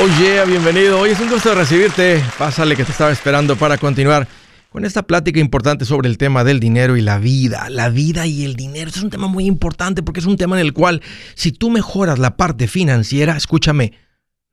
Oh yeah, bienvenido. Hoy es un gusto recibirte. Pásale que te estaba esperando para continuar con esta plática importante sobre el tema del dinero y la vida. La vida y el dinero es un tema muy importante porque es un tema en el cual si tú mejoras la parte financiera, escúchame,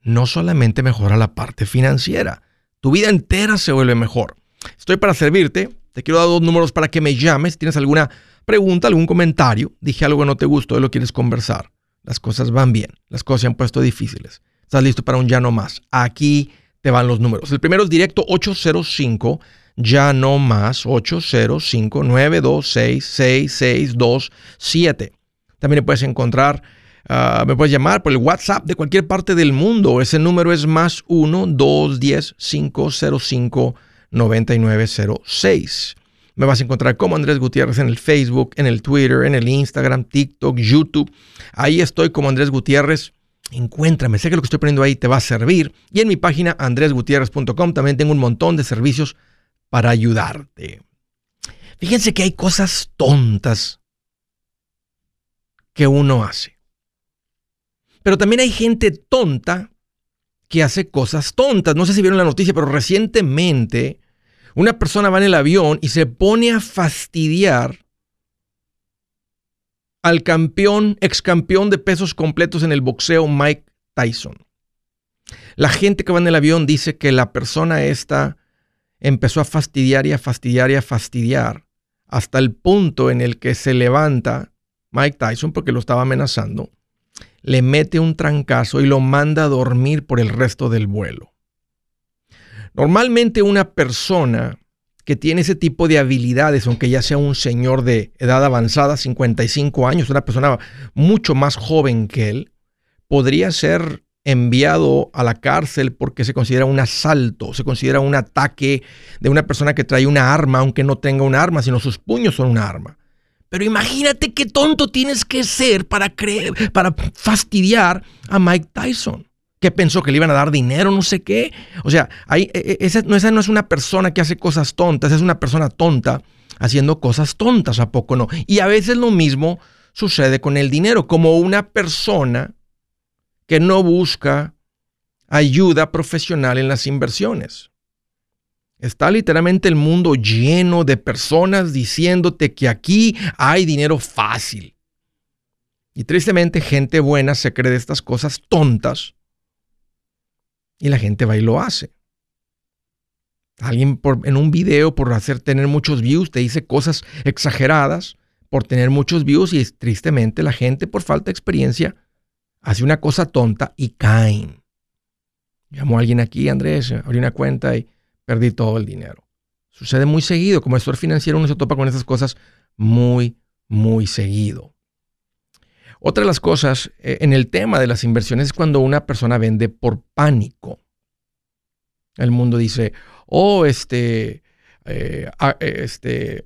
no solamente mejora la parte financiera, tu vida entera se vuelve mejor. Estoy para servirte. Te quiero dar dos números para que me llames. Si tienes alguna pregunta, algún comentario, dije algo que no te gustó y lo quieres conversar. Las cosas van bien, las cosas se han puesto difíciles. Estás listo para un ya no más. Aquí te van los números. El primero es directo 805, ya no más, 805 926 6627. También puedes encontrar, ah, me puedes llamar por el WhatsApp de cualquier parte del mundo. Ese número es más 1 210 505 9906. Me vas a encontrar como Andrés Gutiérrez en el Facebook, en el Twitter, en el Instagram, TikTok, YouTube. Ahí estoy como Andrés Gutiérrez. Encuéntrame, sé que lo que estoy poniendo ahí te va a servir. Y en mi página andresgutierrez.com también tengo un montón de servicios para ayudarte. Fíjense que hay cosas tontas que uno hace. Pero también hay gente tonta que hace cosas tontas. No sé si vieron la noticia, pero recientemente una persona va en el avión y se pone a fastidiar al campeón, ex campeón de pesos completos en el boxeo, Mike Tyson. La gente que va en el avión dice que la persona esta empezó a fastidiar y a fastidiar y a fastidiar hasta el punto en el que se levanta Mike Tyson porque lo estaba amenazando, le mete un trancazo y lo manda a dormir por el resto del vuelo. Normalmente una persona que tiene ese tipo de habilidades, aunque ya sea un señor de edad avanzada, 55 años, una persona mucho más joven que él, podría ser enviado a la cárcel porque se considera un asalto, se considera un ataque de una persona que trae una arma, aunque no tenga un arma, sino sus puños son un arma. Pero imagínate qué tonto tienes que ser para creer, para fastidiar a Mike Tyson que pensó que le iban a dar dinero, no sé qué. O sea, e, e, esa, no, esa no es una persona que hace cosas tontas, es una persona tonta haciendo cosas tontas, ¿a poco no? Y a veces lo mismo sucede con el dinero, como una persona que no busca ayuda profesional en las inversiones. Está literalmente el mundo lleno de personas diciéndote que aquí hay dinero fácil. Y tristemente gente buena se cree de estas cosas tontas y la gente va y lo hace. Alguien por, en un video por hacer tener muchos views te dice cosas exageradas por tener muchos views y tristemente la gente por falta de experiencia hace una cosa tonta y caen. Llamó a alguien aquí, Andrés, abrí una cuenta y perdí todo el dinero. Sucede muy seguido. Como gestor financiero uno se topa con esas cosas muy, muy seguido. Otra de las cosas eh, en el tema de las inversiones es cuando una persona vende por pánico. El mundo dice, oh, este, eh, ah, este,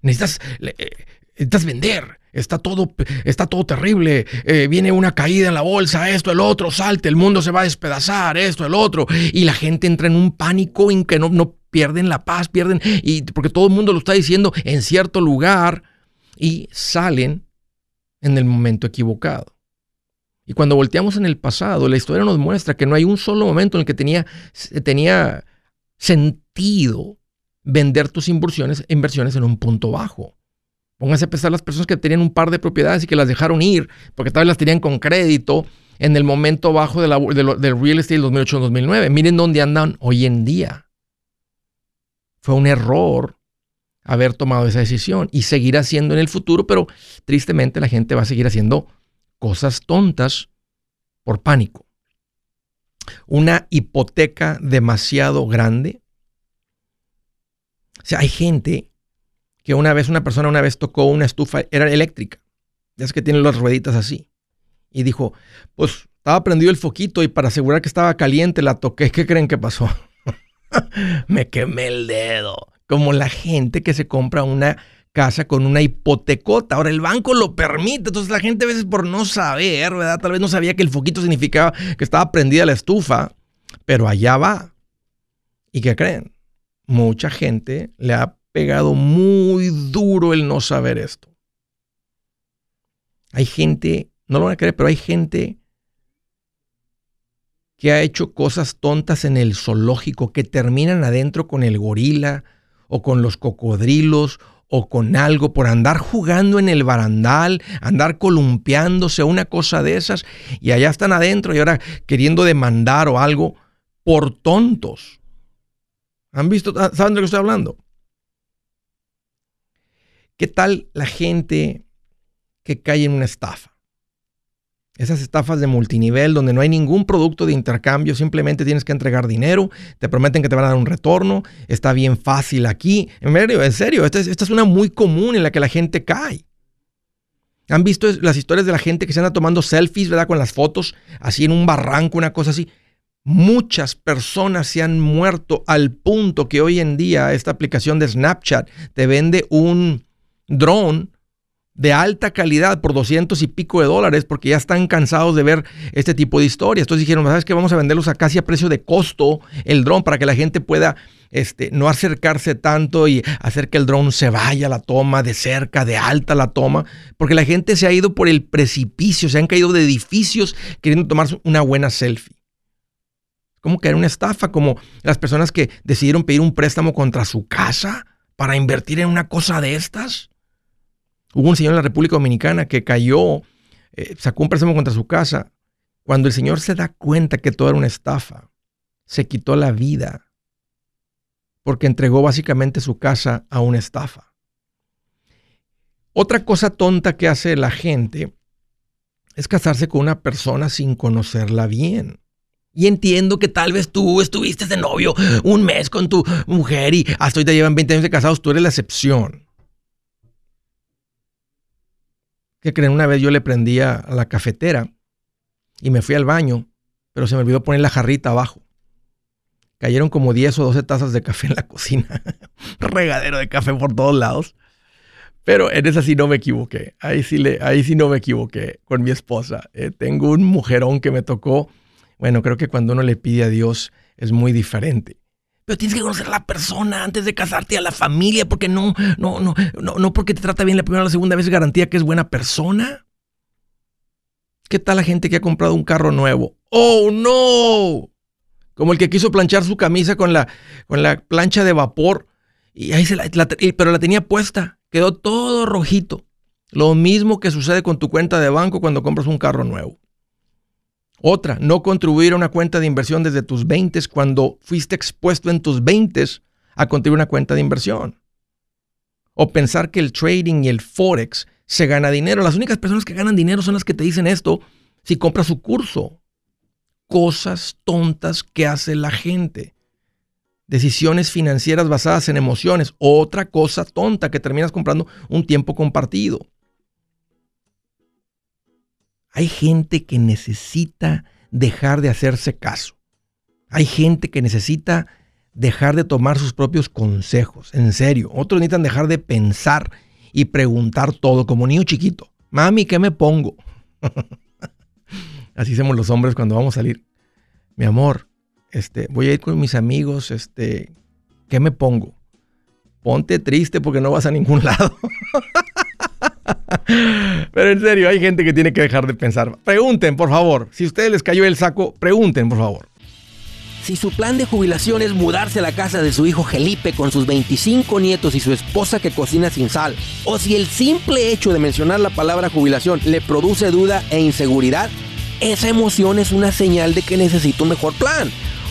necesitas, eh, necesitas vender. Está todo, está todo terrible. viene una caída en la bolsa, esto, el otro, salte, el mundo se va a despedazar, esto, el otro. Y la gente entra en un pánico en que no, no pierden la paz, pierden, y porque todo el mundo lo está diciendo en cierto lugar y salen en el momento equivocado. Y cuando volteamos en el pasado, la historia nos muestra que no hay un solo momento en el que tenía, tenía sentido vender tus inversiones, inversiones en un punto bajo. Pónganse a pensar las personas que tenían un par de propiedades y que las dejaron ir porque tal vez las tenían con crédito en el momento bajo de del real estate del 2008-2009. Miren dónde andan hoy en día. Fue un error haber tomado esa decisión y seguir haciendo en el futuro, pero tristemente la gente va a seguir haciendo cosas tontas por pánico. Una hipoteca demasiado grande. O sea, hay gente que una vez, una persona una vez tocó una estufa, era eléctrica, ya es que tiene las rueditas así, y dijo, pues estaba prendido el foquito y para asegurar que estaba caliente la toqué. ¿Qué creen que pasó? Me quemé el dedo como la gente que se compra una casa con una hipotecota. Ahora el banco lo permite, entonces la gente a veces por no saber, ¿verdad? Tal vez no sabía que el foquito significaba que estaba prendida la estufa, pero allá va. ¿Y qué creen? Mucha gente le ha pegado muy duro el no saber esto. Hay gente, no lo van a creer, pero hay gente que ha hecho cosas tontas en el zoológico que terminan adentro con el gorila o con los cocodrilos o con algo por andar jugando en el barandal, andar columpiándose, una cosa de esas, y allá están adentro y ahora queriendo demandar o algo por tontos. ¿Han visto? ¿Saben de lo que estoy hablando? ¿Qué tal la gente que cae en una estafa? Esas estafas de multinivel donde no hay ningún producto de intercambio, simplemente tienes que entregar dinero, te prometen que te van a dar un retorno, está bien fácil aquí. En serio, en serio, esta es, una muy común en la que la gente cae. ¿Han visto las historias de la gente que se anda tomando selfies, ¿verdad? Con las fotos, así en un barranco, una cosa así. Muchas personas se han muerto al punto que hoy en día esta aplicación de Snapchat te vende un dron de alta calidad por 200 y pico de dólares porque ya están cansados de ver este tipo de historias. Entonces dijeron, ¿sabes qué? Vamos a venderlos a casi a precio de costo el dron para que la gente pueda este, no acercarse tanto y hacer que el dron se vaya a la toma de cerca, de alta la toma, porque la gente se ha ido por el precipicio, se han caído de edificios queriendo tomarse una buena selfie. Como que era una estafa, como las personas que decidieron pedir un préstamo contra su casa para invertir en una cosa de estas. Hubo un señor en la República Dominicana que cayó, eh, sacó un préstamo contra su casa. Cuando el señor se da cuenta que todo era una estafa, se quitó la vida porque entregó básicamente su casa a una estafa. Otra cosa tonta que hace la gente es casarse con una persona sin conocerla bien. Y entiendo que tal vez tú estuviste de novio un mes con tu mujer y hasta hoy te llevan 20 años de casados, tú eres la excepción. ¿Qué creen? Una vez yo le prendía a la cafetera y me fui al baño, pero se me olvidó poner la jarrita abajo. Cayeron como 10 o 12 tazas de café en la cocina. Regadero de café por todos lados. Pero en esa sí no me equivoqué. Ahí sí, le, ahí sí no me equivoqué con mi esposa. Eh, tengo un mujerón que me tocó. Bueno, creo que cuando uno le pide a Dios es muy diferente. Pero tienes que conocer a la persona antes de casarte, a la familia, porque no, no, no, no, no porque te trata bien la primera o la segunda vez garantía que es buena persona. ¿Qué tal la gente que ha comprado un carro nuevo? ¡Oh, no! Como el que quiso planchar su camisa con la, con la plancha de vapor. Y ahí se la, pero la tenía puesta. Quedó todo rojito. Lo mismo que sucede con tu cuenta de banco cuando compras un carro nuevo. Otra, no contribuir a una cuenta de inversión desde tus 20 cuando fuiste expuesto en tus 20 a contribuir a una cuenta de inversión. O pensar que el trading y el forex se gana dinero. Las únicas personas que ganan dinero son las que te dicen esto si compras su curso. Cosas tontas que hace la gente. Decisiones financieras basadas en emociones. Otra cosa tonta que terminas comprando un tiempo compartido. Hay gente que necesita dejar de hacerse caso. Hay gente que necesita dejar de tomar sus propios consejos, en serio. Otros necesitan dejar de pensar y preguntar todo como niño chiquito. Mami, ¿qué me pongo? Así somos los hombres cuando vamos a salir. Mi amor, este, voy a ir con mis amigos, este, ¿qué me pongo? Ponte triste porque no vas a ningún lado. Pero en serio, hay gente que tiene que dejar de pensar. Pregunten, por favor. Si a ustedes les cayó el saco, pregunten, por favor. Si su plan de jubilación es mudarse a la casa de su hijo Felipe con sus 25 nietos y su esposa que cocina sin sal, o si el simple hecho de mencionar la palabra jubilación le produce duda e inseguridad, esa emoción es una señal de que necesita un mejor plan.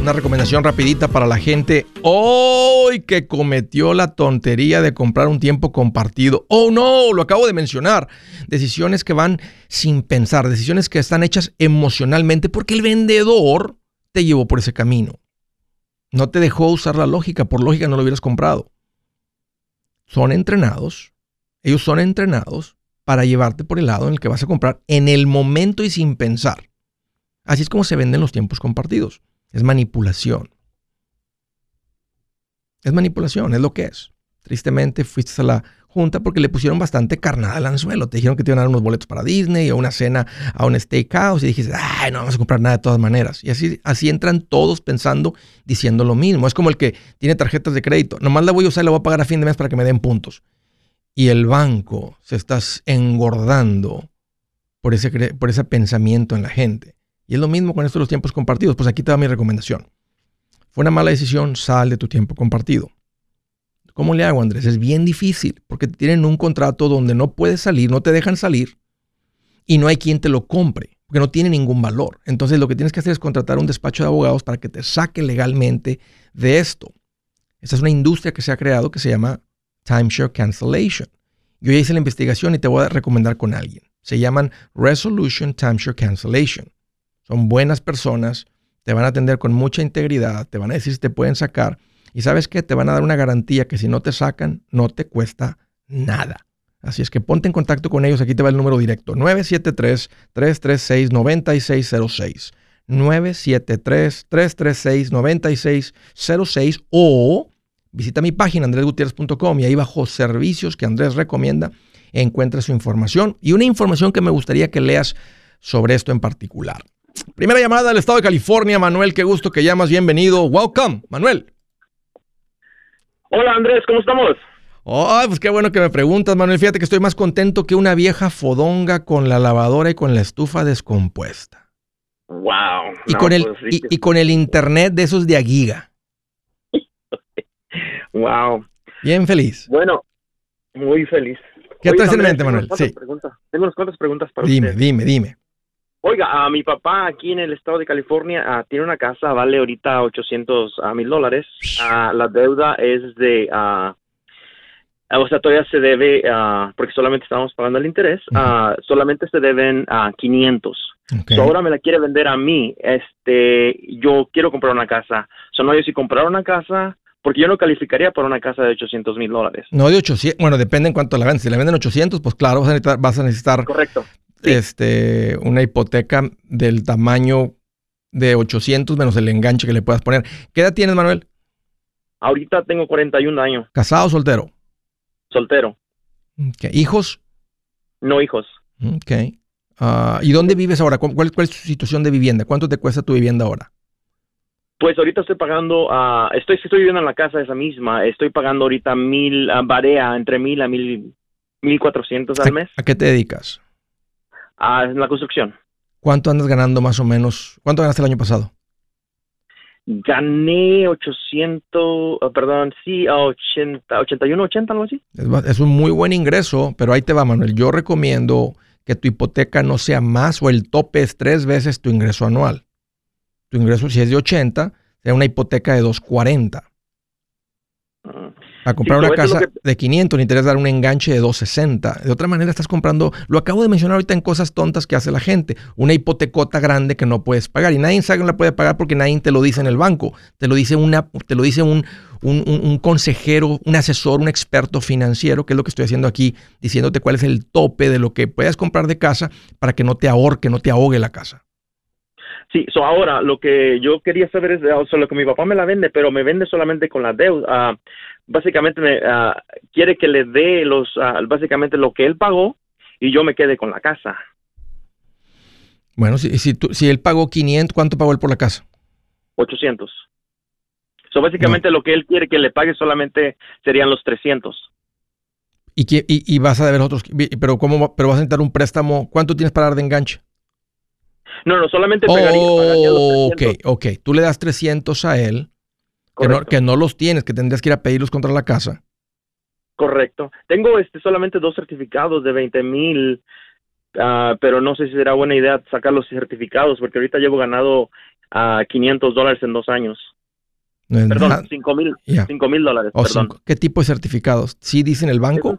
Una recomendación rapidita para la gente hoy que cometió la tontería de comprar un tiempo compartido. Oh no, lo acabo de mencionar. Decisiones que van sin pensar, decisiones que están hechas emocionalmente porque el vendedor te llevó por ese camino. No te dejó usar la lógica, por lógica no lo hubieras comprado. Son entrenados, ellos son entrenados para llevarte por el lado en el que vas a comprar en el momento y sin pensar. Así es como se venden los tiempos compartidos. Es manipulación. Es manipulación, es lo que es. Tristemente fuiste a la junta porque le pusieron bastante carnada al anzuelo. Te dijeron que te iban a dar unos boletos para Disney o una cena a un steakhouse y dijiste, ay, no vamos a comprar nada de todas maneras. Y así, así entran todos pensando, diciendo lo mismo. Es como el que tiene tarjetas de crédito. Nomás la voy a usar y la voy a pagar a fin de mes para que me den puntos. Y el banco se está engordando por ese, por ese pensamiento en la gente. Y es lo mismo con estos los tiempos compartidos. Pues aquí te da mi recomendación. Fue una mala decisión, sal de tu tiempo compartido. ¿Cómo le hago, Andrés? Es bien difícil porque tienen un contrato donde no puedes salir, no te dejan salir y no hay quien te lo compre porque no tiene ningún valor. Entonces lo que tienes que hacer es contratar un despacho de abogados para que te saque legalmente de esto. Esta es una industria que se ha creado que se llama timeshare cancellation. Yo ya hice la investigación y te voy a recomendar con alguien. Se llaman Resolution Timeshare Cancellation son buenas personas, te van a atender con mucha integridad, te van a decir si te pueden sacar y sabes qué, te van a dar una garantía que si no te sacan, no te cuesta nada. Así es que ponte en contacto con ellos, aquí te va el número directo, 973-336-9606. 973-336-9606 o visita mi página andresgutierrez.com y ahí bajo servicios que Andrés recomienda encuentra su información y una información que me gustaría que leas sobre esto en particular. Primera llamada del estado de California, Manuel, qué gusto que llamas, bienvenido. Welcome, Manuel. Hola Andrés, ¿cómo estamos? Ay, pues qué bueno que me preguntas, Manuel. Fíjate que estoy más contento que una vieja fodonga con la lavadora y con la estufa descompuesta. Wow. Y, con, el, pues y, con el internet de esos de Aguiga. wow. Bien feliz. Bueno, muy feliz. ¿Qué traes en mente, Manuel? Sí. Tengo unas cuantas preguntas para dime, Dime, dime, dime. Oiga, a mi papá aquí en el estado de California tiene una casa, vale ahorita 800 mil dólares. la deuda es de, o sea, todavía se debe, porque solamente estamos pagando el interés, solamente se deben a 500. ahora me la quiere vender a mí. Este, yo quiero comprar una casa. So, no, yo si comprar una casa, porque yo no calificaría por una casa de 800 mil dólares. No de 800, bueno, depende en cuánto la venden. Si la venden 800, pues claro, vas a necesitar, vas a necesitar Correcto este, una hipoteca del tamaño de 800 menos el enganche que le puedas poner. ¿Qué edad tienes, Manuel? Ahorita tengo 41 años. ¿Casado o soltero? Soltero. ¿Hijos? No hijos. Ok. Ah, ¿Y dónde vives ahora? ¿Cuál, ¿Cuál, es tu situación de vivienda? ¿Cuánto te cuesta tu vivienda ahora? Pues ahorita estoy pagando, uh, estoy, estoy viviendo en la casa esa misma, estoy pagando ahorita mil, uh, barea entre mil a mil, mil cuatrocientos al mes. ¿A qué te dedicas? En la construcción. ¿Cuánto andas ganando más o menos? ¿Cuánto ganaste el año pasado? Gané 800, perdón, sí, 80, 81, 80, algo así. Es, un muy buen ingreso, pero ahí te va, Manuel. Yo recomiendo que tu hipoteca no sea más o el tope es tres veces tu ingreso anual. Tu ingreso, si es de 80, sea una hipoteca de 240. A comprar Sí, una casa que- de 500 necesitas dar un enganche de 260. De otra manera estás comprando, lo acabo de mencionar ahorita en cosas tontas que hace la gente, una hipotecota grande que no puedes pagar y nadie sabe que no la puede pagar porque nadie te lo dice en el banco, te lo dice una te lo dice un, un, un- un consejero, un asesor, un experto financiero, que es lo que estoy haciendo aquí, diciéndote cuál es el tope de lo que puedas comprar de casa para que no te ahorque, no te ahogue la casa. Sí, so ahora lo que yo quería saber es, o sea, lo que mi papá me la vende, pero me vende solamente con la deuda. Ah, básicamente me ah, quiere que le dé los, ah, básicamente lo que él pagó y yo me quede con la casa. Bueno, si, si, tú- si él pagó 500, ¿cuánto pagó él por la casa? 800. So básicamente lo que él quiere que le pague solamente serían los 300. Y, que- y, y vas a deber otros, pero ¿cómo, pero vas a necesitar un préstamo, ¿cuánto tienes para dar de enganche? No, no, solamente pagaría, pagaría los Oh, ok, 300. ok. Tú le das 300 a él, que no, Correcto. que no los tienes, que tendrías que ir a pedirlos contra la casa. Correcto. Tengo este solamente dos certificados de 20 mil, ah, pero no sé si será buena idea sacar los certificados porque ahorita llevo ganado a 500 dólares en dos años. No Perdón, nada. 5 mil, Ya. 5 mil dólares, O perdón. cinco. ¿Qué tipo de certificados? ¿Sí dicen el banco?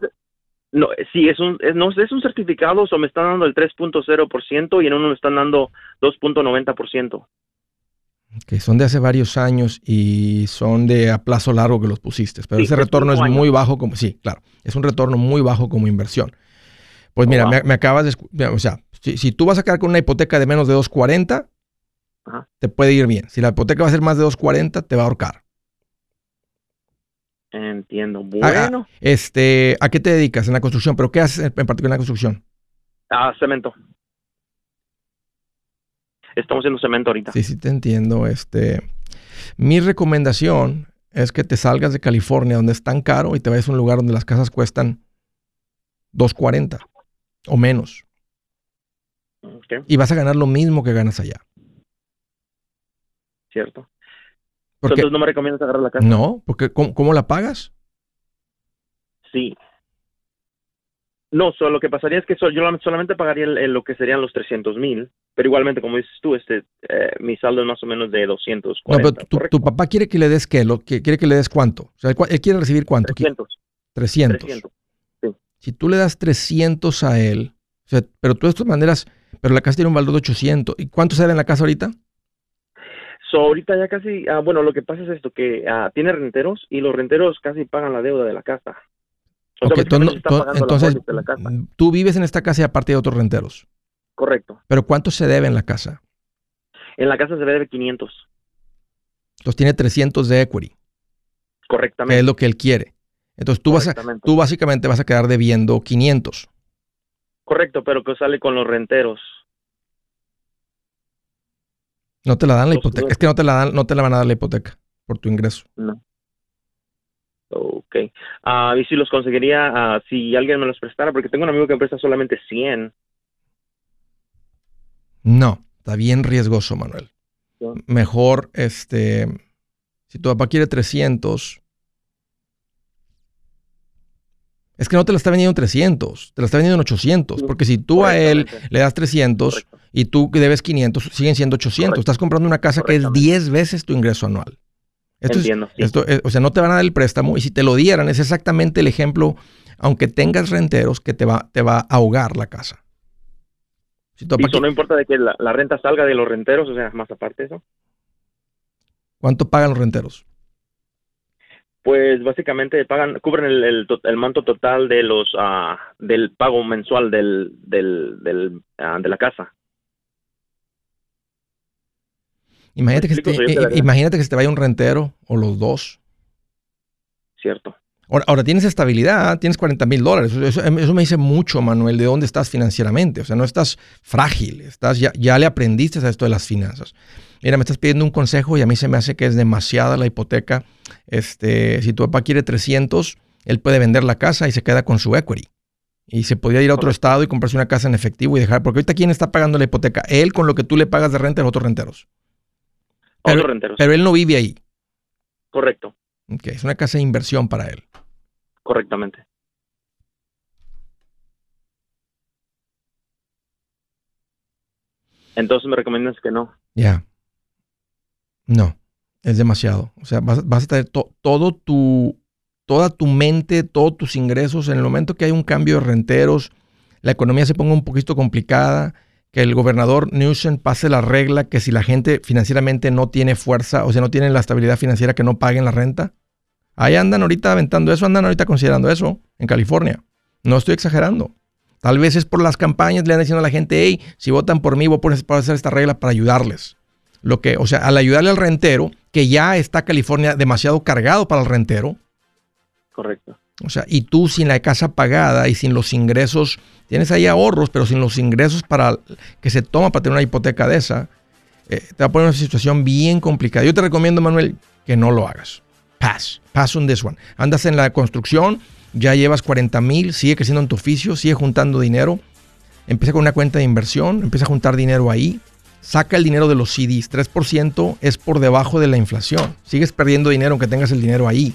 No, sí, es un, es, no, es un certificado, o me están dando el 3.0% y en uno me están dando 2.90%. Que son de hace varios años y son de a plazo largo que los pusiste. Pero Sí, ese retorno es años. muy bajo como, sí, claro, es un retorno muy bajo como inversión. Pues Oh, mira, wow. me, me acabas de, o sea, si, si tú vas a quedar con una hipoteca de menos de 240, Ajá. te puede ir bien. Si la hipoteca va a ser más de 240, te va a ahorcar. Entiendo. Ah, ah, Bueno, Este, ¿a qué te dedicas en la construcción? ¿Pero qué haces en particular en la construcción? ah, cemento. Estamos haciendo cemento ahorita. Sí, sí te entiendo. Este, mi recomendación es que te salgas de California, donde es tan caro, y te vayas a un lugar donde las casas cuestan 240 o menos. Y vas a ganar lo mismo que ganas allá. cierto. Porque, Entonces no me recomiendas agarrar la casa. no, porque ¿cómo, cómo la pagas? Sí. No, solo lo que pasaría es que yo solamente pagaría el- el- lo que serían los 300 mil, pero igualmente, como dices tú, este, eh, mi saldo es más o menos de 240. No, pero tu, papá quiere que le des qué, lo, que, quiere que le des cuánto. O sea, él, quiere recibir cuánto. Qui- 300, 300. 300. Si tú le das 300 a él, o sea, pero tú de todas maneras, pero la casa tiene un valor de 800. ¿Y cuánto se debe en la casa ahorita? So, ahorita ya casi, ah, bueno, lo que pasa es esto, que ah, tiene renteros y los renteros casi pagan la deuda de la casa. O sea, tú entonces, la casa. tú vives en esta casa y aparte de otros renteros. Correcto. Pero ¿cuánto se debe en la casa? En la casa se debe 500, Entonces tiene 300 de equity, que correctamente. es lo que él quiere. Entonces tú, vas a, tú básicamente vas a quedar debiendo 500. Correcto, pero que sale con los renteros. No te la dan la hipoteca. nueve. Es que no te la dan, no te la van a dar la hipoteca por tu ingreso. No. Ok. Ah, y si los conseguiría, ah, si alguien me los prestara, porque tengo un amigo que me presta solamente 100. No, está bien riesgoso, Manuel. Sí. Mejor, este, si tu papá quiere 300, es que no te la está vendiendo en 300, te la está vendiendo en 800, Sí, porque si tú a él le das 300 Correcto. y tú que debes 500, siguen siendo 800. Correcto. Estás comprando una casa que es Correctamente. 10 veces tu ingreso anual. Esto es- Entiendo, sí. esto es- o sea, no te van a dar el préstamo y si te lo dieran es exactamente el ejemplo, aunque tengas renteros, que te va, te va a ahogar la casa. Si Y eso no importa de que la, la renta salga de los renteros, o sea, más aparte de eso. ¿Cuánto pagan los renteros? Pues básicamente pagan, cubren el, el, to- el monto total de los, ah, del pago mensual del, del, del, ah, de la casa. Imagínate que, explico, yo, eh, ¿verdad? imagínate que se te vaya un rentero o los dos. Cierto. Ahora, ahora tienes estabilidad, tienes 40 mil dólares. Eso, eso me dice mucho, Manuel, de dónde estás financieramente. O sea, no estás frágil, estás ya, ya le aprendiste a esto de las finanzas. Mira, me estás pidiendo un consejo y a mí se me hace que es demasiada la hipoteca. Este, si tu papá quiere 300, él puede vender la casa y se queda con su equity. Y se podría ir a otro estado y comprarse una casa en efectivo y dejar. Porque ahorita, ¿quién está pagando la hipoteca? Él con lo que tú le pagas de renta a los otros renteros. Pero- Otros renteros. Pero él no vive ahí. Correcto. Ok, es una casa de inversión para él. Correctamente. Entonces me recomiendas que no. Ya. No, es demasiado. O sea, vas, vas a tener to- todo tu toda tu mente, todos tus ingresos, en el momento que hay un cambio de renteros, la economía se ponga un poquito complicada, que el gobernador Newsom pase la regla que si la gente financieramente no tiene fuerza, o sea, no tiene la estabilidad financiera, que no paguen la renta. Ahí andan ahorita aventando eso, andan ahorita considerando eso en California. No estoy exagerando. Tal vez es por las campañas, le han diciendo a la gente, hey, si votan por mí, voy a hacer esta regla para ayudarles. Lo que, o sea, al ayudarle al rentero, que ya está California demasiado cargado para el rentero. Correcto. O sea, y tú sin la casa pagada y sin los ingresos, tienes ahí ahorros, pero sin los ingresos para que se toma para tener una hipoteca de esa, eh, te va a poner una situación bien complicada. Yo te recomiendo, Manuel, que no lo hagas. Pass, pass on this one. Andas en la construcción, ya llevas 40 mil, sigue creciendo en tu oficio, sigue juntando dinero. Empieza con una cuenta de inversión, empieza a juntar dinero ahí. Saca el dinero de los CDs. 3% es por debajo de la inflación. Sigues perdiendo dinero aunque tengas el dinero ahí.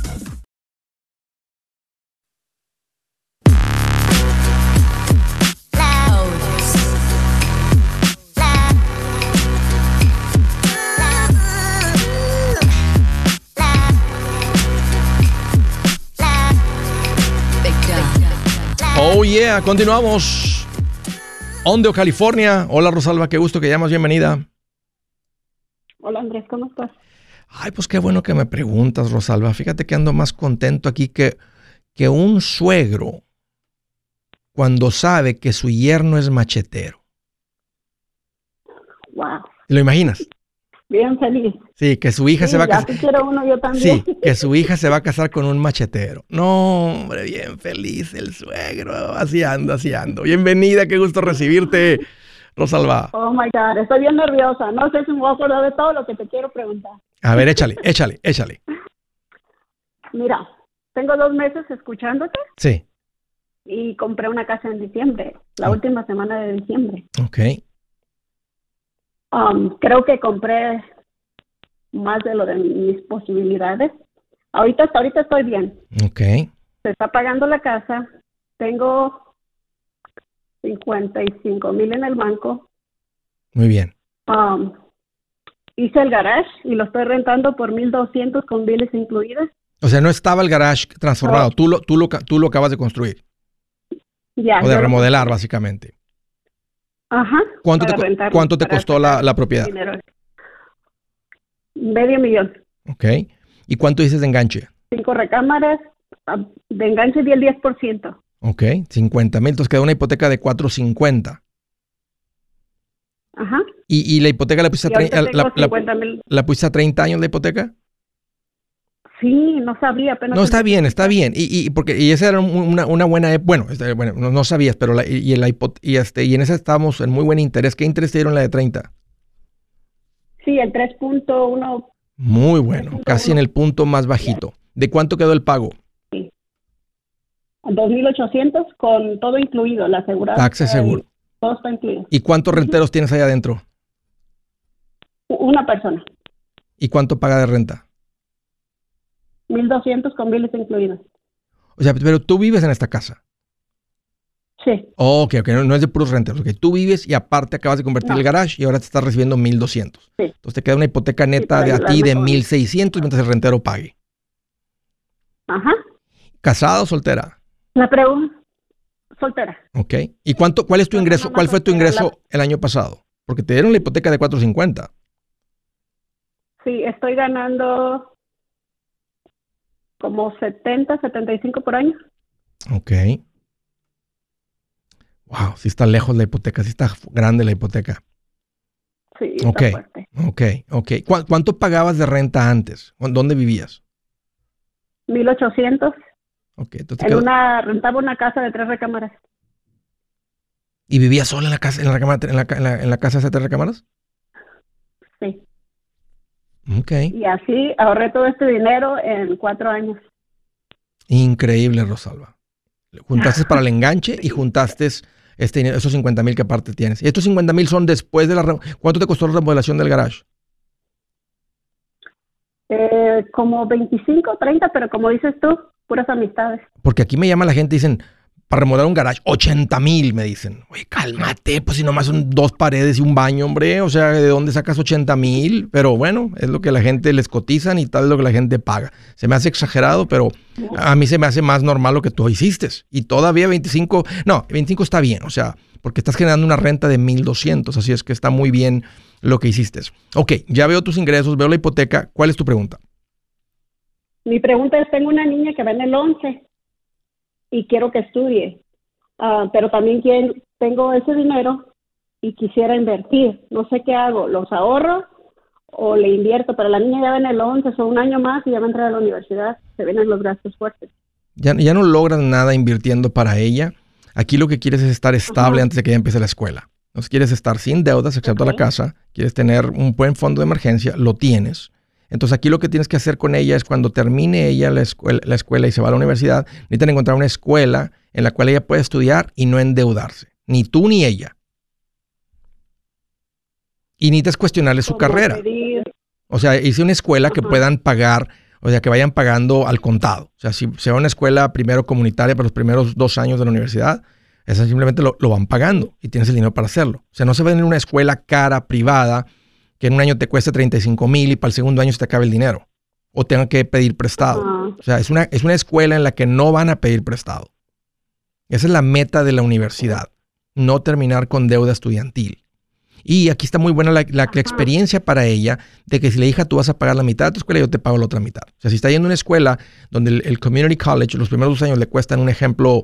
Yeah, continuamos. Ondeo, California. Hola Rosalba, qué gusto que llamas, bienvenida. Hola Andrés, ¿cómo estás? Ay, pues qué bueno que me preguntas, Rosalba. Fíjate que ando más contento aquí que, que un suegro cuando sabe que su yerno es machetero. Wow. ¿Lo imaginas? Bien feliz. Sí, que su hija Sí, se va a casar. quisiera uno yo también. Sí, que su hija se va a casar con un machetero. No, hombre, bien feliz el suegro. Así ando, así ando. Bienvenida, qué gusto recibirte, Rosalba. Oh my God, estoy bien nerviosa. No sé si me voy a acordar de todo lo que te quiero preguntar. A ver, échale, échale, échale. Mira, tengo dos meses escuchándote Sí, y compré una casa en diciembre, la Ah. última semana de diciembre. ok. Um, creo que compré más de lo de mis posibilidades. Ahorita, hasta ahorita estoy bien. Ok, Se está pagando la casa. Tengo 55 mil en el banco. muy bien. Um, hice el garage y lo estoy rentando por 1200 con biles incluidos. O sea, no estaba el garage transformado, tú lo, tú lo, tú lo acabas de construir Ya. o de remodelar, básicamente. Ajá. ¿Cuánto te, rentarlo, cuánto costó la, propiedad? dinero. Medio millón. Ok. ¿Y cuánto dices de enganche? Cinco recámaras. ah, De enganche di el 10%. Ok, 50 mil. Entonces queda una hipoteca de 450. Ajá. ¿Y, y la hipoteca la pusiste, a, la, tengo la- 50 mil. la pusiste a 30 años la hipoteca? Sí, no sabía. Apenas No, está bien, está bien. Y, y porque y esa era un- una, una buena ep- Bueno, este, bueno no, no sabías, pero la, y, la hipo- y, este, y en esa estábamos en muy buen interés. ¿Qué interés te dieron la de 30? Sí, el 3.1. Muy bueno, casi en el punto más bajito. ¿De cuánto quedó el pago? 2.800 con todo incluido, la aseguranza. Taxes y seguro. Todo está incluido. ¿Y cuántos renteros tienes ahí adentro? Una persona. ¿Y cuánto paga de renta? 1.200 con biles incluidos. O sea, pero tú vives en esta casa. Sí, Oh, ok, ok, no, no es de puros renteros. Ok, tú vives y aparte acabas de convertir No. el garage y ahora te estás recibiendo 1200. Sí. Entonces te queda una hipoteca neta de a ti de con- 1600 mientras el rentero pague. ajá. ¿Casado o soltera? La pregunta, soltera. Ok. ¿Y cuánto, cuál es tu ingreso? ¿Cuál fue tu ingreso el año pasado? Porque te dieron la hipoteca de 450. Sí, estoy ganando como 70, 75 por año. Ok. Wow, sí está lejos la hipoteca, sí está grande la hipoteca. Sí, está Ok, fuerte. ok, ok. ¿Cu- ¿Cuánto pagabas de renta antes? ¿Dónde vivías? 1800. Ok, entonces En quedó- una, rentaba una casa de tres recámaras. ¿Y vivías sola en la casa, en la, recámara- en la, en la- en la casa de tres recámaras? Sí. Ok. Y así ahorré todo este dinero en cuatro años. Increíble, Rosalba. Juntaste para el enganche y juntaste este dinero, esos 50 mil que aparte tienes. Y estos 50 mil son después de la... ¿Cuánto te costó la remodelación del garage? Eh, como 25, 30, pero como dices tú, puras amistades. Porque aquí me llama la gente y dicen, para remodelar un garage, 80 mil, me dicen. Oye, cálmate, pues si nomás son dos paredes y un baño, hombre. O sea, ¿de dónde sacas 80 mil? Pero bueno, es lo que la gente les cotizan y tal es lo que la gente paga. Se me hace exagerado, pero a mí se me hace más normal lo que tú hiciste. Y todavía 25, no, 25 está bien, o sea, porque estás generando una renta de 1200, así es que está muy bien lo que hiciste. Ok, ya veo tus ingresos, veo la hipoteca. ¿Cuál es tu pregunta? Mi pregunta es, tengo una niña que va en el 11 y quiero que estudie, Ah, pero también quiero, tengo ese dinero y quisiera invertir. No sé qué hago, ¿los ahorro o le invierto? Pero la niña ya va en el 11, son un año más y ya va a entrar a la universidad. Se vienen los gastos fuertes. Ya, ya no logras nada invirtiendo para ella. Aquí lo que quieres es estar estable Ajá. antes de que ella empiece la escuela. Entonces quieres estar sin deudas, excepto la casa. Quieres tener un buen fondo de emergencia, lo tienes. Entonces aquí lo que tienes que hacer con ella es cuando termine ella la escuela, la escuela y se va a la universidad, necesitan encontrar una escuela en la cual ella pueda estudiar y no endeudarse. Ni tú ni ella. Y necesitas cuestionarle su carrera. pedir- O sea, hice una escuela que puedan pagar, o sea, que vayan pagando al contado. O sea, si se va a una escuela primero comunitaria para los primeros dos años de la universidad, esa simplemente lo, lo van pagando y tienes el dinero para hacerlo. O sea, no se va a ir una escuela cara, privada, que en un año te cueste 35 mil y para el segundo año se te acabe el dinero. O tengan que pedir prestado. O sea, es una, es una escuela en la que no van a pedir prestado. Esa es la meta de la universidad, no terminar con deuda estudiantil. Y aquí está muy buena la, la- la experiencia para ella de que si le hija tú vas a pagar la mitad de tu escuela, yo te pago la otra mitad. O sea, si está yendo a una escuela donde el, el community college los primeros dos años le cuestan, un ejemplo,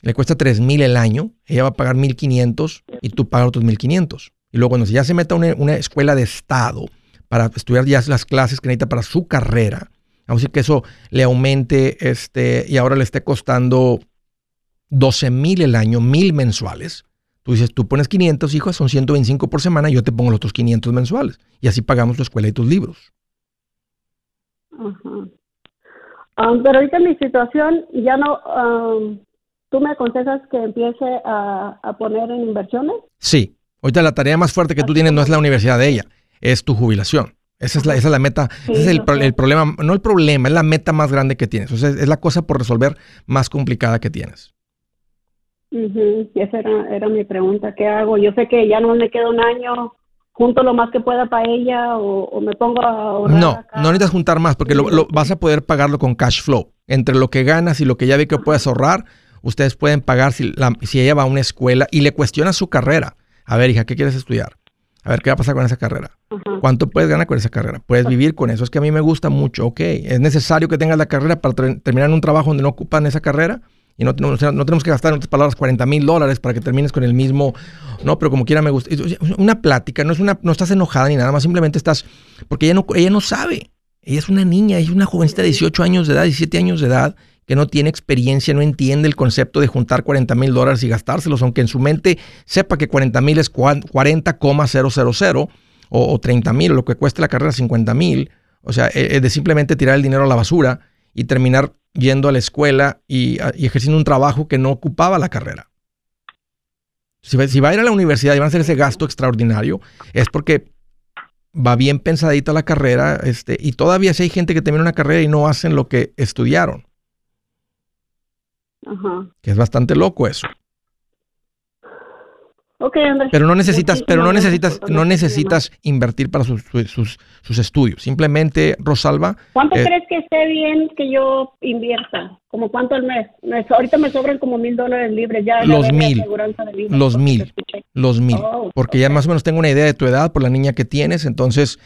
le cuesta 3 mil el año, ella va a pagar 1.500 y tú pagas otros 1.500. Y luego cuando ya se meta a una, una escuela de estado para estudiar ya las clases que necesita para su carrera, vamos a decir que eso le aumente este, y ahora le esté costando 12 mil el año, mil mensuales. Tú dices, tú pones 500 hijos, son 125 por semana, yo te pongo los otros 500 mensuales. Y así pagamos tu escuela y tus libros. ajá. Ah, pero ahorita mi situación ya no... ah, ¿Tú me aconsejas que empiece a, a poner en inversiones? Sí, ahorita la tarea más fuerte que tú tienes no es la universidad de ella, es tu jubilación. Esa es la, esa es la meta, Sí, ese es el, pro- problema, no el problema, es la meta más grande que tienes. O sea, es la cosa por resolver más complicada que tienes. Y Esa era, era mi pregunta, ¿qué hago? Yo sé que ya no me queda un año, junto lo más que pueda para ella o, o me pongo a ahorrar No, acá. no necesitas juntar más porque lo, lo- vas a poder pagarlo con cash flow. Entre lo que ganas y lo que ya ve que puedes ahorrar, ustedes pueden pagar si, la- si ella va a una escuela y le cuestiona su carrera. A ver, hija, ¿qué quieres estudiar? A ver, ¿qué va a pasar con esa carrera? ¿Cuánto puedes ganar con esa carrera? Puedes vivir con eso. Es que a mí me gusta mucho. Ok, es necesario que tengas la carrera para ter- terminar en un trabajo donde no ocupan esa carrera. Y no, no tenemos que gastar, en otras palabras, 40 mil dólares para que termines con el mismo. No, pero como quiera me gusta. Una plática, no, es una, no estás enojada ni nada más, simplemente estás. Porque ella no, ella no sabe. Ella es una niña, ella es una jovencita de 18 años de edad, 17 años de edad, que no tiene experiencia, no entiende el concepto de juntar 40 mil dólares y gastárselos, aunque en su mente sepa que 40 mil es cuan- 40,000 o, o 30 mil, lo que cueste la carrera 50 mil. O sea, eh, eh, de simplemente tirar el dinero a la basura y terminar yendo a la escuela y, ejerciendo un trabajo que no ocupaba la carrera. Si va, si va a ir a la universidad y van a hacer ese gasto extraordinario, es porque va bien pensadita la carrera este, y todavía si hay gente que termina una carrera y no hacen lo que estudiaron, Ajá. que es bastante loco eso. Ok, Andrés. Pero no necesitas, pero no necesitas, no necesitas invertir para sus, sus, sus- estudios. Simplemente, Rosalba. ¿Cuánto eh, crees que esté bien que yo invierta? ¿Como cuánto al mes? Me- ahorita me sobran como mil dólares libres. Ya Los mil. vida, Los mil. los mil. Oh, porque ya más o menos tengo una idea de tu edad por la niña que tienes. Entonces,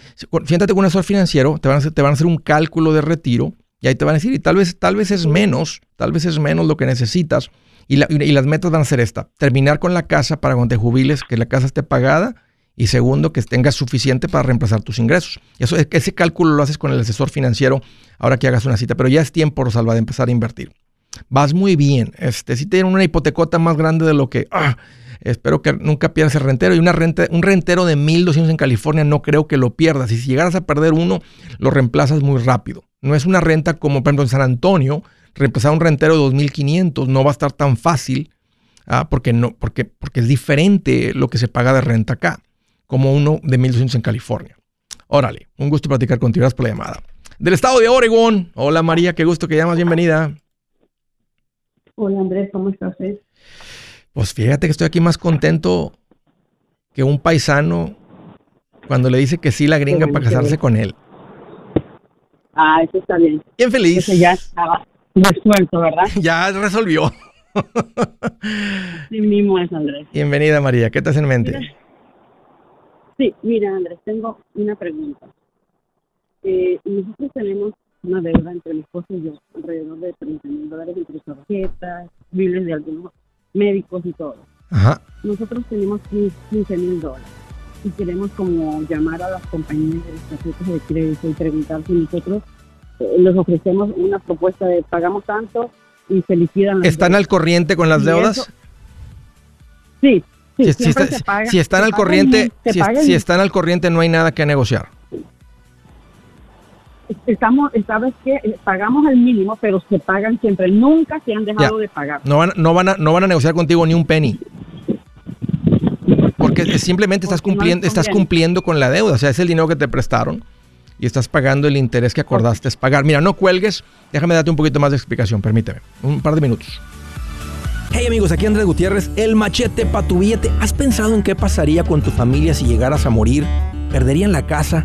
siéntate con un asesor financiero, te van a hacer, te van a hacer un cálculo de retiro Y ahí te van a decir, y tal vez, tal vez es menos, tal vez es menos lo que necesitas. Y, las metas van a ser esta, terminar con la casa para cuando te jubiles, que la casa esté pagada, y segundo, que tengas suficiente para reemplazar tus ingresos. Eso, ese cálculo lo haces con el asesor financiero ahora que hagas una cita, pero ya es tiempo, Rosalba, de empezar a invertir. Vas muy bien. Este, si tienen una hipotecota más grande de lo que... Ah, espero que nunca pierdas el rentero. Y un rentero de 1.200 en California no creo que lo pierdas. Y si llegaras a perder uno, lo reemplazas muy rápido. No es una renta como, por ejemplo, en San Antonio, reemplazar un rentero de 2.500 no va a estar tan fácil ah, porque, no, porque, porque es diferente lo que se paga de renta acá, como uno de 1.200 en California. Órale, un gusto platicar contigo. Gracias por la llamada. Del estado de Oregón. Hola María, qué gusto que llamas. Bienvenida. Hola Andrés, ¿cómo estás? Pues fíjate que estoy aquí más contento que un paisano cuando le dice que sí la gringa para casarse con él. Ah, eso está bien. Bien feliz. ya estaba resuelto, ¿verdad? ya resolvió. sí mismo es, Andrés. Bienvenida, María. ¿Qué te hace en mente? sí, mira, Andrés, tengo una pregunta. Eh, nosotros tenemos una deuda entre mi esposo y yo, alrededor de 30 mil dólares entre tarjetas, biles de algunos médicos y todo. Ajá. Nosotros tenemos 15 mil dólares y queremos como llamar a las compañías de las tarjetas de crédito y preguntar si nosotros eh, les ofrecemos una propuesta de pagamos tanto y se liquidan las ¿Están al corriente con las deudas? sí. Sí, si, si, están al corriente, si, están al corriente no hay nada que negociar estamos, sabes que eh, pagamos el mínimo, pero se pagan siempre, nunca se han dejado de pagar. No van, no van a, no van a negociar contigo ni un penny. Porque simplemente estás cumpliendo, estás cumpliendo con la deuda, o sea, es el dinero que te prestaron y estás pagando el interés que acordaste es pagar. Mira, no cuelgues, déjame darte un poquito más de explicación, permíteme, un par de minutos. Hey amigos, aquí Andrés Gutiérrez, el machete para tu billete. ¿Has pensado en qué pasaría con tu familia si llegaras a morir? ¿Perderían la casa?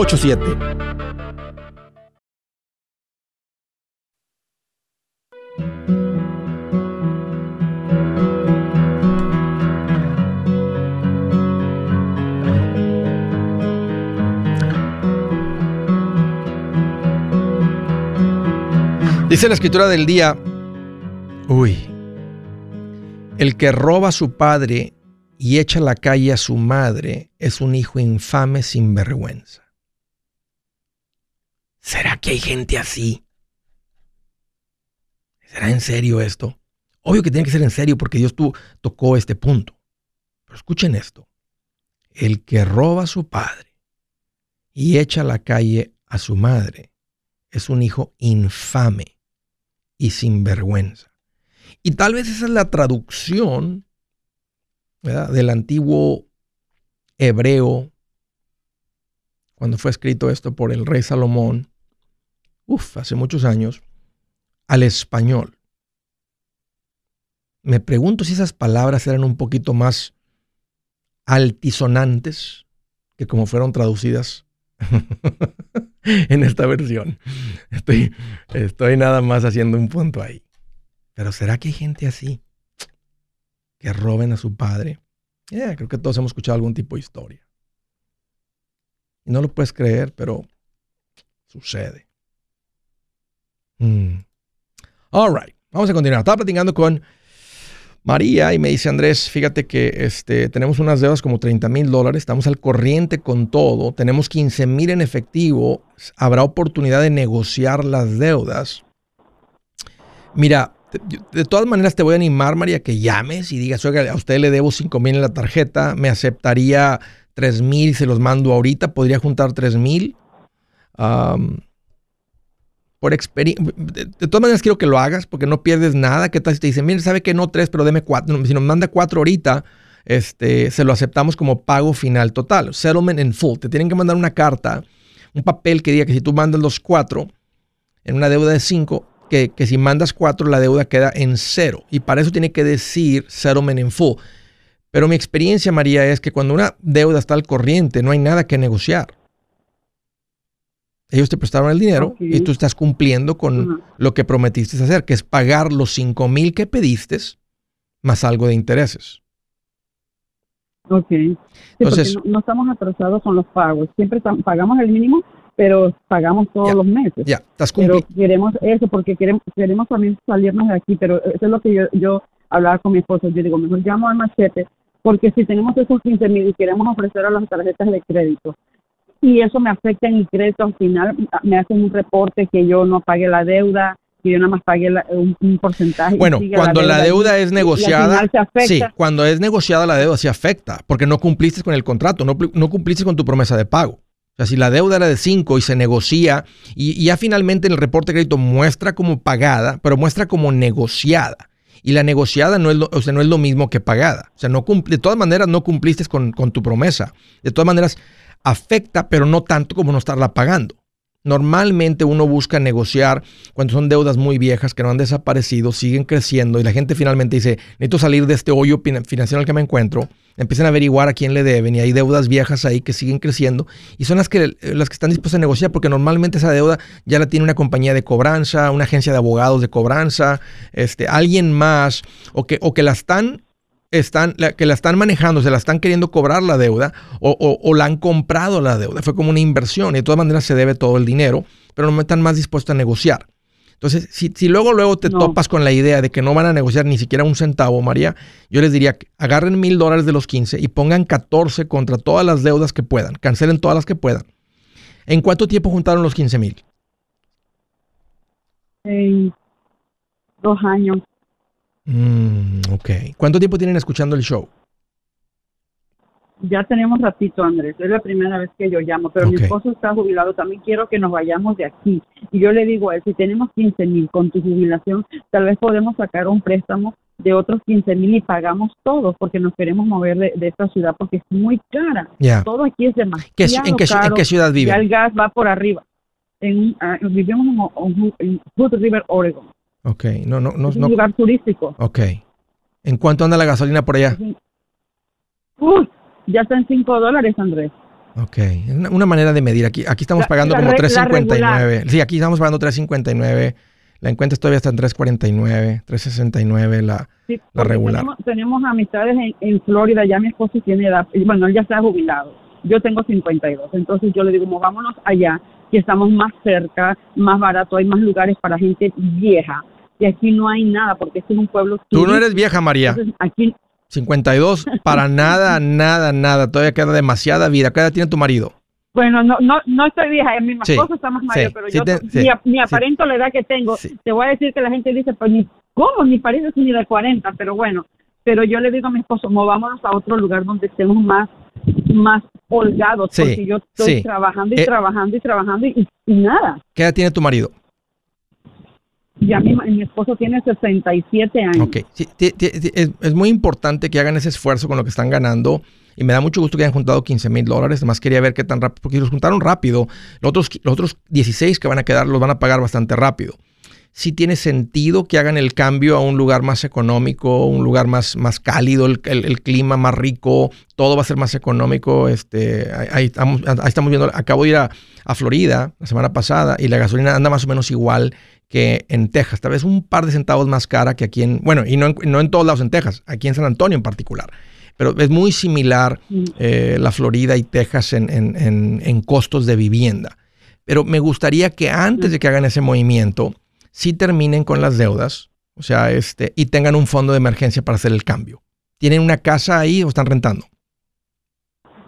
Dice la escritura del día, uy, el que roba a su padre y echa a la calle a su madre es un hijo infame sin vergüenza. ¿Será que hay gente así? ¿Será en serio esto? Obvio que tiene que ser en serio porque Dios tú, tocó este punto. Pero escuchen esto. El que roba a su padre y echa a la calle a su madre es un hijo infame y sin vergüenza. Y tal vez esa es la traducción del antiguo hebreo, cuando fue escrito esto por el rey Salomón, uff, hace muchos años, al español. Me pregunto si esas palabras eran un poquito más altisonantes que como fueron traducidas en esta versión. Estoy, estoy nada más haciendo un punto ahí. Pero ¿será que hay gente así? Que roben a su padre. creo que todos hemos escuchado algún tipo de historia. Y no lo puedes creer, pero sucede. Mm. All right, vamos a continuar. Estaba platicando con María y me dice Andrés, fíjate que este, tenemos unas deudas como 30 mil dólares, estamos al corriente con todo, tenemos 15 mil en efectivo, habrá oportunidad de negociar las deudas. Mira, de todas maneras te voy a animar, María, que llames y digas, oiga, a usted le debo 5 mil en la tarjeta, me aceptaría 3 mil y se los mando ahorita, podría juntar 3 mil. por experiencia, de, todas maneras quiero que lo hagas porque no pierdes nada. ¿Qué tal si te dicen, mire, sabe que no tres, pero deme cuatro? Si nos manda cuatro ahorita, este, se lo aceptamos como pago final total, settlement in full. Te tienen que mandar una carta, un papel que diga que si tú mandas los cuatro en una deuda de cinco, que, que si mandas cuatro la deuda queda en cero. Y para eso tiene que decir settlement in full. Pero mi experiencia, María, es que cuando una deuda está al corriente, no hay nada que negociar. Ellos te prestaron el dinero y tú estás cumpliendo con lo que prometiste hacer, que es pagar los cinco mil que pediste más algo de intereses. Ok. Entonces, no, estamos atrasados con los pagos. Siempre pagamos el mínimo, pero pagamos todos los meses. Ya, estás cumpliendo. Pero queremos eso porque queremos, queremos también salirnos de aquí, pero eso es lo que yo, yo hablaba con mi esposo. Yo digo, mejor llamo al machete, porque si tenemos esos 15 mil y queremos ofrecer a las tarjetas de crédito, y eso me afecta en mi crédito al final, me hacen un reporte que yo no pague la deuda, que yo nada más pague un, porcentaje. Bueno, cuando la deuda, es negociada, sí, cuando es negociada la deuda sí afecta, porque no cumpliste con el contrato, no, no cumpliste con tu promesa de pago. O sea, si la deuda era de 5 y se negocia, y, ya finalmente en el reporte de crédito muestra como pagada, pero muestra como negociada. Y la negociada no es lo, o sea, no es lo mismo que pagada. O sea, no de todas maneras no cumpliste con, con tu promesa. De todas maneras, afecta, pero no tanto como no estarla pagando. Normalmente uno busca negociar cuando son deudas muy viejas que no han desaparecido, siguen creciendo y la gente finalmente dice, necesito salir de este hoyo financiero en el que me encuentro. Empiezan a averiguar a quién le deben y hay deudas viejas ahí que siguen creciendo y son las que, las que están dispuestas a negociar porque normalmente esa deuda ya la tiene una compañía de cobranza, una agencia de abogados de cobranza, este, alguien más o que, o que la están están, que la están manejando, se la están queriendo cobrar la deuda o, la han comprado la deuda. Fue como una inversión y de todas maneras se debe todo el dinero, pero no están más dispuestos a negociar. Entonces, si, si luego, luego te topas con la idea de que no van a negociar ni siquiera un centavo, María, yo les diría que agarren mil dólares de los 15 y pongan 14 contra todas las deudas que puedan, cancelen todas las que puedan. ¿En cuánto tiempo juntaron los 15 mil? En dos años. Mm, ok. ¿Cuánto tiempo tienen escuchando el show? Ya tenemos ratito, Andrés. Es la primera vez que yo llamo, pero mi esposo está jubilado. También quiero que nos vayamos de aquí. Y yo le digo a él, si tenemos 15 mil con tu jubilación, tal vez podemos sacar un préstamo de otros 15 mil y pagamos todo porque nos queremos mover de, esta ciudad porque es muy cara. Todo aquí es demasiado ¿En qué, ¿En qué ciudad vive? Ya el gas va por arriba. En, uh, vivimos en, en Hood River, Oregon. Ok, no, no, no. Es un lugar turístico. Ok. ¿En cuánto anda la gasolina por allá? Uy, ya está en 5 dólares, Andrés. Ok, una, una manera de medir. Aquí, aquí estamos pagando como 3.59. Sí, aquí estamos pagando 3.59. La encuesta todavía está en 3.49, 3.69 la, la regular. Tenemos, amistades en, en, Florida, ya mi esposo tiene edad, bueno, él ya está jubilado. Yo tengo 52, entonces yo le digo, vámonos allá, que estamos más cerca, más barato, hay más lugares para gente vieja y aquí no hay nada porque este es un pueblo. Tú no eres vieja, María. aquí 52, para nada, nada, nada. Todavía queda demasiada vida. ¿Qué edad tiene tu marido? Bueno, no, no, no estoy vieja, mi esposo está más mayor, pero yo ni, aparento la edad que tengo. Te voy a decir que la gente dice, pues ni, ¿cómo? Ni parece ni de 40, pero bueno. Pero yo le digo a mi esposo, movámonos a otro lugar donde estemos más, más holgados, porque yo estoy trabajando y eh, trabajando y trabajando y, y, nada. ¿Qué edad tiene tu marido? Ya mi, mi esposo tiene 67 años. Ok, es, muy importante que hagan ese esfuerzo con lo que están ganando. Y me da mucho gusto que hayan juntado 15 mil dólares. Además quería ver qué tan rápido, porque los juntaron rápido. Los otros, los otros 16 que van a quedar los van a pagar bastante rápido. Si tiene sentido que hagan el cambio a un lugar más económico, un lugar más, más cálido, el, clima más rico, todo va a ser más económico. Este, ahí, estamos, ahí estamos viendo, acabo de ir a, a, Florida la semana pasada y la gasolina anda más o menos igual que en Texas, tal vez un par de centavos más cara que aquí en, bueno, y no en, no en todos lados en Texas, aquí en San Antonio en particular. Pero es muy similar mm. eh, la Florida y Texas en, en, en, costos de vivienda. Pero me gustaría que antes mm. de que hagan ese movimiento, sí terminen con las deudas, o sea, este, y tengan un fondo de emergencia para hacer el cambio. ¿Tienen una casa ahí o están rentando?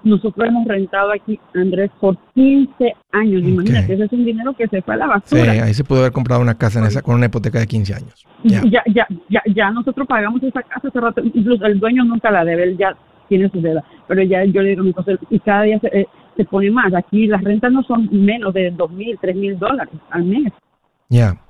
Nosotros hemos rentado aquí, Andrés, por 15 años. Imagínate, ese es un dinero que se fue a la basura. Sí, ahí se pudo haber comprado una casa en esa, con una hipoteca de 15 años. Ya. ya, ya, ya, nosotros pagamos esa casa hace rato. Incluso el dueño nunca la debe, él ya tiene su deuda. Pero ya yo le digo esposo, y cada día se, eh, se pone más. Aquí las rentas no son menos de dos mil, tres mil dólares al mes. Ya. Biles.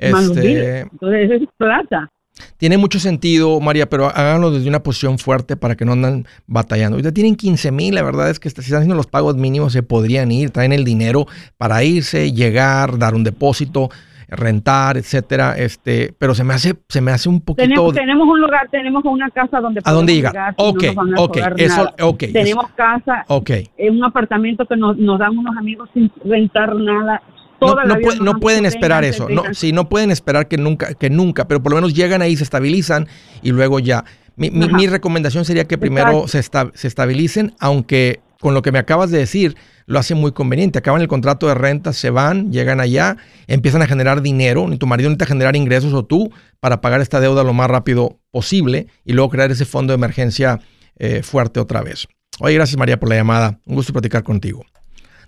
Este, Entonces, eso es plata. tiene mucho sentido, María, pero háganlo desde una posición fuerte para que no andan batallando. Ahorita tienen 15 mil, la verdad es que si están haciendo los pagos mínimos se podrían ir, traen el dinero para irse, llegar, dar un depósito, rentar, etcétera. Este, pero se me hace, se me hace un poquito. Tenemos, tenemos un lugar, tenemos una casa donde ¿A dónde llegar? no Ok, van a ok, eso- ok, Tenemos casa, Ok. es un apartamento que nos, nos dan unos amigos sin rentar nada. No, pueden esperar "Vénganse, eso. No, vénganse". sí, no pueden esperar que nunca, que nunca, pero por lo menos llegan ahí, se estabilizan y luego ya. Mi, mi- Ajá. mi recomendación sería que primero se, esta- se estabilicen, aunque con lo que me acabas de decir lo hace muy conveniente. Acaban el contrato de renta, se van, llegan allá, empiezan a generar dinero, ni tu marido necesita generar ingresos o tú para pagar esta deuda lo más rápido posible y luego crear ese fondo de emergencia eh, fuerte otra vez. Oye, gracias María por la llamada. Un gusto platicar contigo.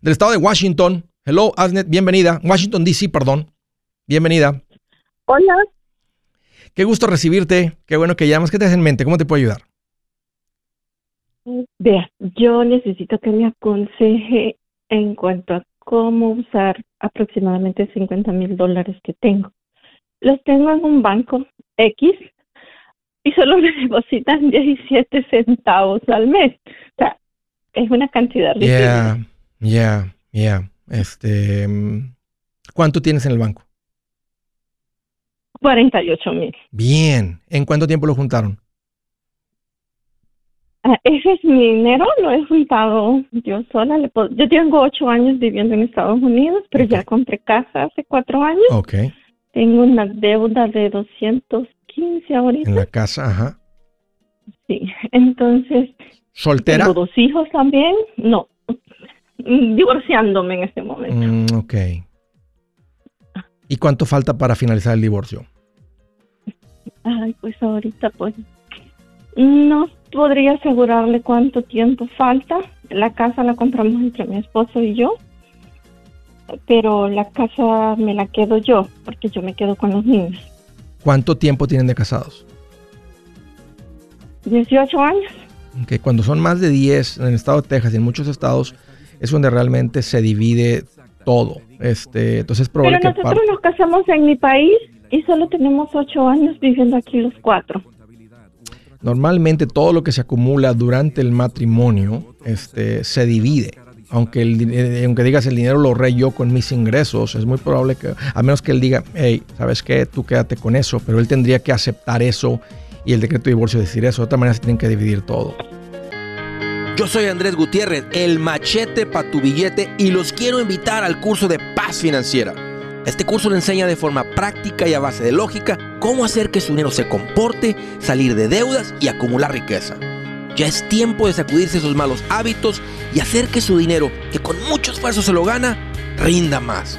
Del estado de Washington. Hello, Asnet, bienvenida. Washington, D.C., perdón. Bienvenida. Hola, Qué gusto recibirte. Qué bueno que llamas. ¿Qué te hace en mente? ¿Cómo te puedo ayudar? vea, yo necesito que me aconseje en cuanto a cómo usar aproximadamente 50 mil dólares que tengo. Los tengo en un banco X y solo me depositan 17 centavos al mes. O sea, es una cantidad ridícula. Yeah, yeah, yeah. Este, ¿cuánto tienes en el banco? 48 mil. Bien. ¿En cuánto tiempo lo juntaron? Ah, ese es mi dinero, lo he juntado yo sola. Le puedo- yo tengo ocho años viviendo en Estados Unidos, pero ya compré casa hace cuatro años. Ok. Tengo una deuda de 215 ahorita. En la casa, ajá. Sí. Entonces, ¿Soltera? tengo dos hijos también. No, divorciándome en este momento. Mm, ok. ¿Y cuánto falta para finalizar el divorcio? Ay, pues ahorita pues no podría asegurarle cuánto tiempo falta. La casa la compramos entre mi esposo y yo, pero la casa me la quedo yo porque yo me quedo con los niños. ¿Cuánto tiempo tienen de casados? 18 años. que cuando son más de 10 en el estado de Texas y en muchos estados es donde realmente se divide todo. Este, entonces es probable Pero nosotros nos casamos en mi país y solo tenemos ocho años viviendo aquí los cuatro. normalmente todo lo que se acumula durante el matrimonio este, se divide. Aunque, el, di- eh, aunque digas el dinero lo ahorré yo con mis ingresos, es muy probable que, a menos que él diga, hey, ¿sabes qué? Tú quédate con eso, pero él tendría que aceptar eso y el decreto de divorcio decir eso. De otra manera se tienen que dividir todo. Yo soy Andrés Gutiérrez, el machete para tu billete y los quiero invitar al curso de paz financiera. Este curso le enseña de forma práctica y a base de lógica cómo hacer que su dinero se comporte, salir de deudas y acumular riqueza. Ya es tiempo de sacudirse esos malos hábitos y hacer que su dinero, que con mucho esfuerzo se lo gana, rinda más.